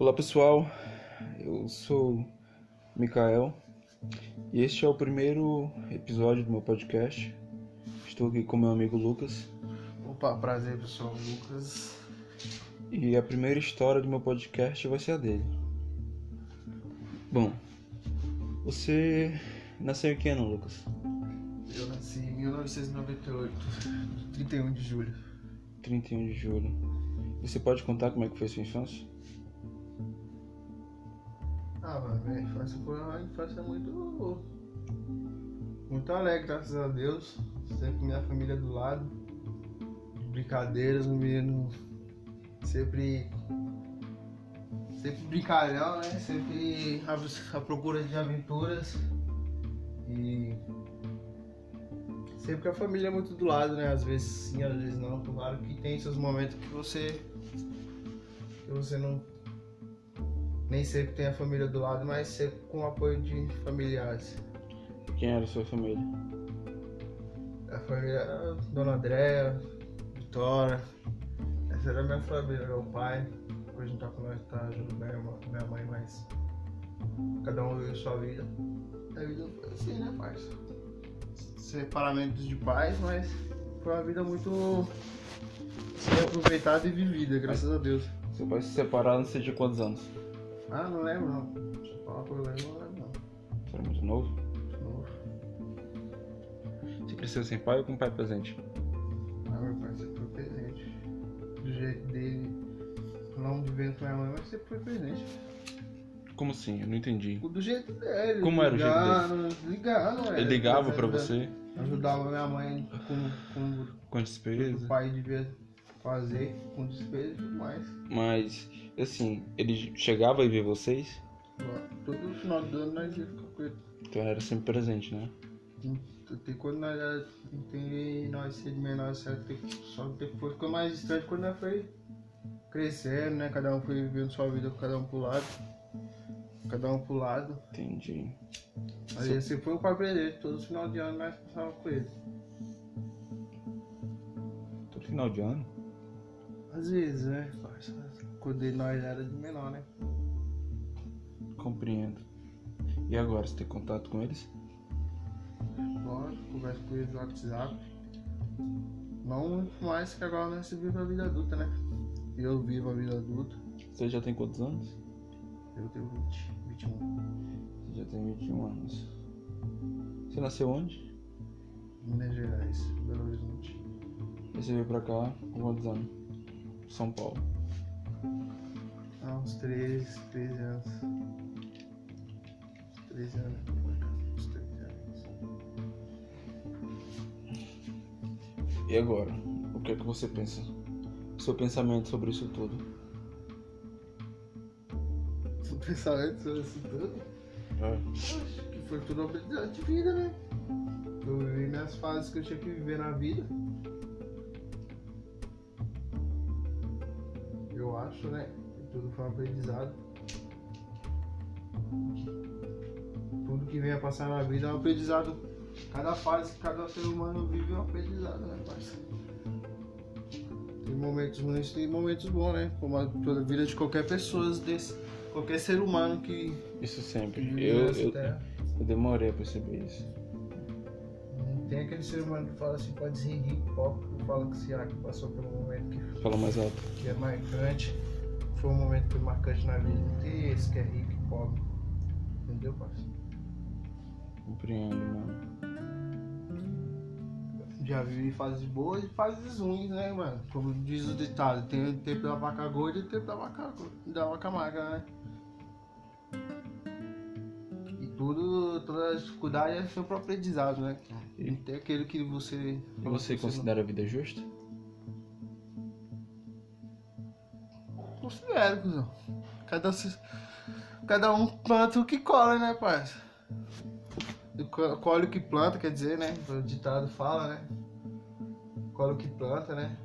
Olá pessoal, eu sou Mikael e este é o primeiro episódio do meu podcast. Estou aqui com meu amigo Lucas Opa, prazer pessoal, Lucas. e a primeira história do meu podcast vai ser a dele. Bom, você nasceu em que ano, Lucas? Eu nasci em 1998, 31 de julho. 31 de julho. Você pode contar como é que foi sua infância? Ah, mano, minha infância foi uma infância muito. muito alegre, graças a Deus. Sempre minha família do lado. Brincadeiras, um menino sempre. sempre brincalhão, né? Sempre à procura de aventuras. E. Sempre que a família é muito do lado, né? Às vezes sim, às vezes não. Claro que tem seus momentos que você. que você não nem sempre tem a família do lado, mas sempre com o apoio de familiares. Quem era a sua família? A família era Dona Andréa, Vitória. Essa era a minha família, meu pai. Hoje não tá com nós, tá junto com minha minha mãe, mas cada um viveu sua vida. A vida foi assim, né, parça? Separamentos de pais, mas foi uma vida muito aproveitada e vivida, graças a Deus. Seu pai se separaram, não sei de quantos anos? Ah, não lembro não. Deixa eu falar por eu lembro, não lembro não. Você era muito novo? Novo. Você cresceu sem pai ou com pai presente? Ah, meu pai sempre foi presente. Do jeito dele, não vivendo com minha mãe, mas sempre foi presente. Como assim? Eu não entendi. Do jeito dele. Como era o jeito ligando, Ligando, Ele ligava pra você Ajudava minha mãe com, com com o despesa? pai devia fazer, com despesa e tudo mais. Mas, assim, ele chegava a ver vocês? Todo final do ano nós ia ficar com ele. Então era sempre presente, né? Até quando nós era- tem nós ser de menor certo, tem- só depois ficou mais distante quando nós foi crescendo, né? Cada um foi vivendo sua vida, cada um pro lado. Cada um pro lado. Entendi. Aí esse foi o pai presente, todo final de ano nós passávamos com ele. Todo final de ano? Às vezes, né? parça? Quando nós era de menor, né? Compreendo. E agora, você tem contato com eles? Lógico, converso com eles no WhatsApp. Não muito mais que agora nós vive a vida adulta, né? Eu vivo a vida adulta. Você já tem quantos anos? Eu tenho 20, 21. Você já tem 21 anos. Você nasceu onde? Minas Gerais, Belo Horizonte. E você veio pra cá com quantos anos? São Paulo. Há uns 13, 13 anos. 13 anos. Uns 13 anos. E agora? O que é que você pensa? O seu pensamento sobre isso tudo? O pensamento sobre isso tudo? É. Acho que foi tudo uma aprendizado de vida, né? Eu vivi minhas fases que eu tinha que viver na vida. Acho, né? Que tudo foi um aprendizado. Tudo que vem a passar na vida é um aprendizado. Cada fase que cada ser humano vive é um aprendizado, né, parceiro? Tem momentos ruins, tem momentos bons, né? Como a, toda a vida de qualquer pessoa, desse, qualquer ser humano que Isso sempre. vive Eu, nessa eu, terra. eu demorei a perceber isso. Tem aquele ser humano que fala assim, pode ser rico, pobre, que fala que se ah, que passou um momento que, Fala mais alto. que é marcante, foi um momento que foi marcante na vida. Não tem esse que é rico e pobre. Entendeu, parceiro? Compreendo, mano. Já vivi fases boas e fases ruins, né, mano? Como diz o ditado, tem o tempo da vaca gorda e o tempo da vaca, da vaca magra, né? E tudo, toda a dificuldade é sempre um aprendizado, né? E tem aquele que você. E você considera a vida justa? Considero, cuzão. Cada, cada um planta o que cola, né, parça? Co- Colhe o que planta, quer dizer, né? O ditado fala, né? Colhe o que planta, né?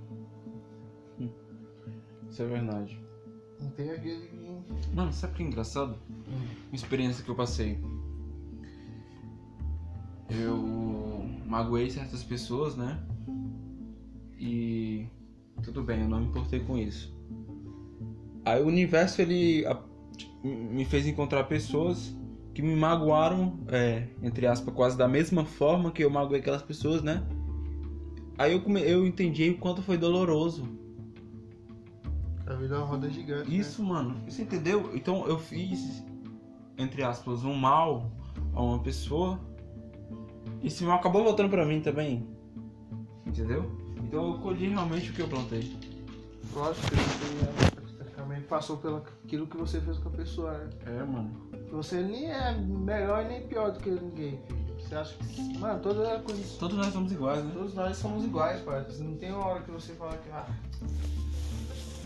Isso é verdade. Não tem aquele que. Mano, sabe o que é engraçado? Uma experiência que eu passei. Eu magoei certas pessoas, né? E tudo bem, eu não me importei com isso. Aí o universo ele a- me fez encontrar pessoas que me magoaram, é, entre aspas, quase da mesma forma que eu magoei aquelas pessoas, né? Aí eu, come... eu entendi o quanto foi doloroso. A vida é uma roda gigante. né? Isso, mano. Você entendeu? Então eu fiz, entre aspas, um mal a uma pessoa. E esse mal acabou voltando pra mim também. Entendeu? Então eu colhi realmente o que eu plantei. Lógico que você é, também passou pelo aquilo que você fez com a pessoa, né? É, mano. Você nem é melhor e nem pior do que ninguém, filho. Você acha que. Mano, todas as coisas. Todos nós somos iguais, né? Todos nós somos iguais, pai. Não tem uma hora que você fala que. Ah,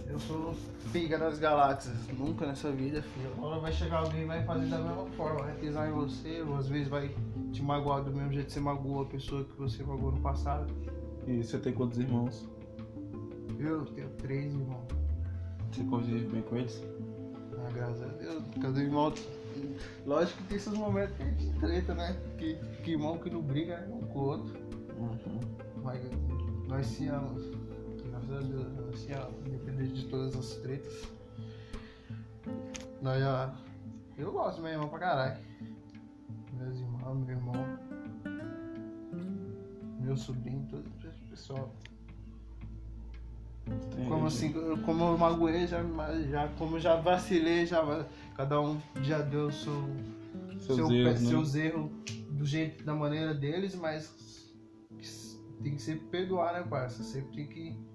eu sou pica das galáxias. Nunca nessa vida, filho. Uma hora vai chegar alguém e vai fazer da mesma forma. Vai pisar em você, ou às vezes vai te magoar do mesmo jeito que você magoou a pessoa que você magoou no passado. E você tem quantos irmãos? Eu tenho três irmãos. Você convive bem com eles? Ah, graças a Deus. Cada irmão. Lógico que tem esses momentos que a gente treta, né? Que, que irmão que não briga é um com o outro. Uhum. Mas nós se amamos. Graças a Deus, nós se amamos. Independente de todas as tretas. Nós já. Eu gosto do meu irmão pra caralho. Meus irmãos, meu irmão. Meu sobrinho, todo esse pessoal. Tem Como assim, como eu magoei, já, já, como já vacilei, já, cada um já deu seu, Seus seu- erros, né? seus erros do jeito, da maneira deles, mas tem que sempre perdoar, né, parça? Sempre tem que.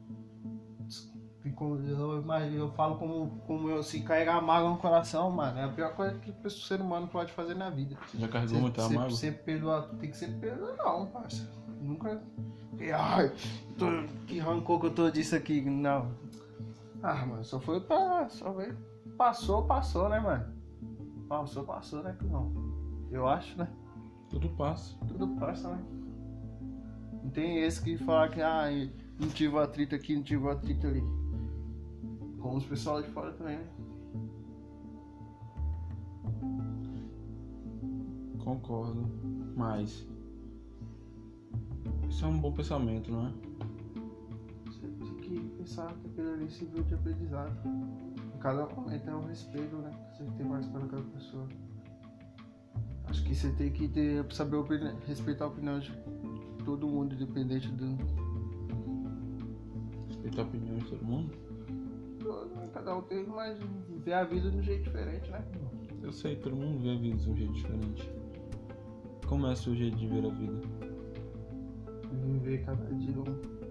Eu, eu falo como, como eu, assim, carregar mágoa no coração, mano, é a pior coisa que o ser humano pode fazer na vida. Já carregou muito a mágoa? sempre perdoar, tem que sempre perdoar, não, parça. Nunca. Ai, tô, que rancor que eu tô disso aqui, não. Ah, mano, só foi pra. Só veio. Passou, passou, né, mano? Passou, passou, né, não. Eu acho, né? Tudo passa. Tudo passa, né? Não tem esse que fala que, ah, não tive atrito aqui, não tive atrito ali. Como os pessoal de fora também, né? Concordo. Mas. Isso é um bom pensamento, não é? Você tem que pensar que aquilo ali serviu de aprendizado. Em cada momento é um respeito, né? Você tem mais para aquela pessoa. Acho que você tem que ter, saber respeitar a opinião de todo mundo, independente do. Respeitar a opinião de todo mundo. Cada um tem, mas ver a vida de um jeito diferente, né? Eu sei, todo mundo vê a vida de um jeito diferente. Como é o seu jeito de ver a vida? Viver cada dia um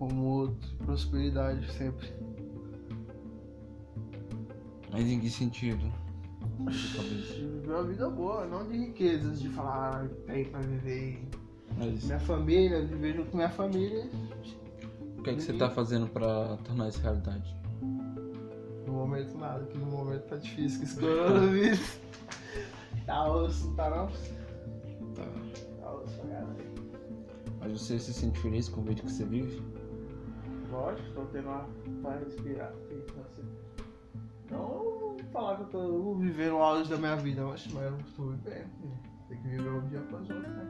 como outro, prosperidade sempre. Mas em que sentido? Viver uma vida boa, não de riquezas, de falar, ah, tem pra viver. Mas Minha família, viver junto com minha família. o que é que você tá fazendo pra tornar isso realidade? No momento nada, que no momento tá difícil com esse coronavírus. tá osso, tá não? Tá. Mas você se sente feliz com o jeito que você vive? Lógico, tô tendo uma pra respirar. que fazer. Não falar que eu tô vivendo auge da minha vida, mas eu tô vivendo. filho. Tem que viver um dia após outro, né?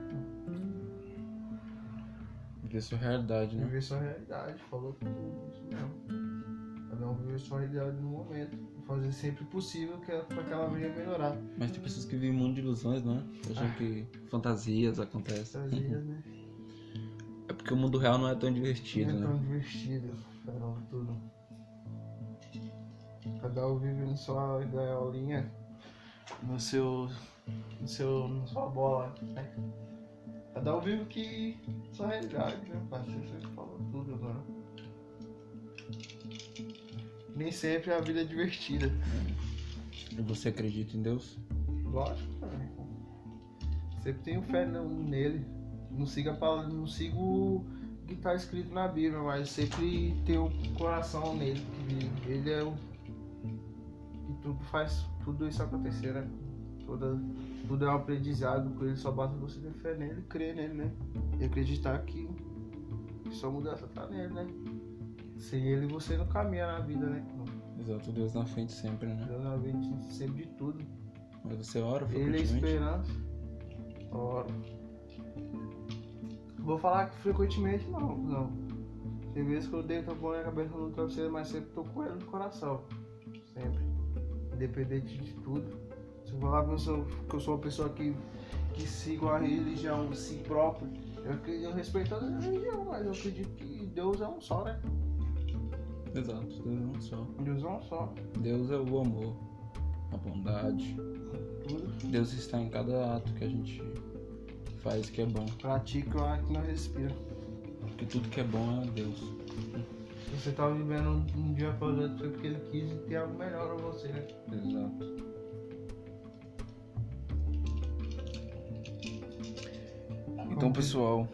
Viver sua realidade, né? Viver sua realidade, falou tudo isso mesmo. Cada um viver sua realidade no momento. Fazer sempre possível que pra que ela venha melhorar. Mas tem pessoas que vivem um mundo de ilusões, não é? Acham que fantasias acontecem. Dias, né? Porque o mundo real não é tão divertido, Não é tão né? divertido, farol, tudo. Cada um na sua gaiolinha, no seu. no seu. na sua bola, né? Cada um vive que. sua realidade, né? Parceiro, você falou tudo agora. Nem sempre a vida é divertida. E você acredita em Deus? Lógico, né? Sempre tenho fé no- nele. Não siga a palavra, não sigo o que está escrito na Bíblia, mas sempre tenho o coração nele. que Ele é o que tudo faz tudo isso acontecer, né? Toda, tudo é um aprendizado com ele, só basta você ter fé nele, crer nele, né? E acreditar que, que só mudança tá nele, né? Sem ele você não caminha na vida, né? Exato, Deus na frente sempre, né? Deus na frente sempre de tudo. Mas você ora Ele é frequentemente? esperança. Ora. Vou falar que frequentemente não, não. Tem vezes que eu deito a minha cabeça no travesseiro, mas sempre tô com ele no coração. Sempre. Independente de tudo. Se eu falar que eu sou, que eu sou uma pessoa que, que sigo a religião em si próprio, eu, eu respeito toda a religião, mas eu acredito que Deus é um só, né? Exato, Deus é um só. Deus é um só. Deus é o amor, a bondade. Tudo. Deus está em cada ato que a gente faz que é bom. Pratica o ar que nós respira. Porque tudo que é bom é Deus. Você tá vivendo um, dia após o outro, foi porque ele quis ter algo melhor pra você, né? Exato. Então, pessoal,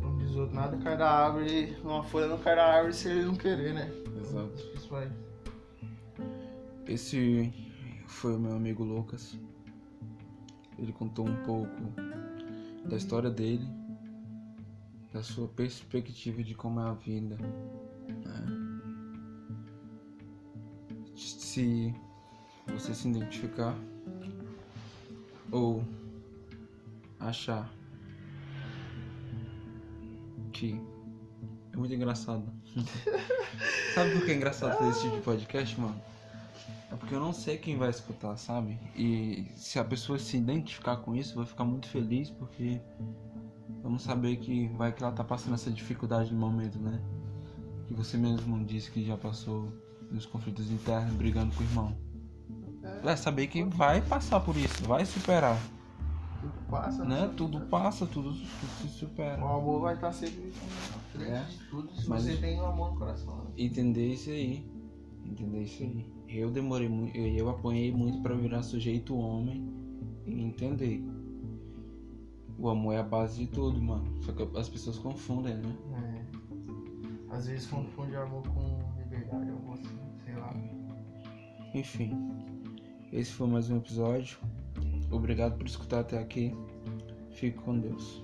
Como diz outro, nada cai da árvore, uma folha não cai da árvore se ele não querer, né? Exato. Esse foi o meu amigo Lucas. Ele contou um pouco da história dele, da sua perspectiva de como é a vida. né? Se você se identificar ou achar que é muito engraçado. Sabe por que é engraçado fazer esse tipo de podcast, mano? É porque eu não sei quem vai escutar, sabe? E se a pessoa se identificar com isso, vai ficar muito feliz porque vamos saber que vai que ela tá passando essa dificuldade no momento, né? Que você mesmo disse que já passou nos conflitos internos, brigando com o irmão. É saber que vai passar por isso, vai superar, Tudo passa, né? Tudo passa, tudo, tudo se supera. O amor vai estar sempre à frente É. de tudo se Mas- você tem o amor no coração. né? Entender isso aí. Entender isso aí. Eu demorei muito, eu, eu apanhei muito pra virar sujeito homem e entender. O amor é a base de tudo, mano. Só que as pessoas confundem, né? É. Às vezes confunde amor com liberdade, assim, sei lá. Enfim. Esse foi mais um episódio. Obrigado por escutar até aqui. Fique com Deus.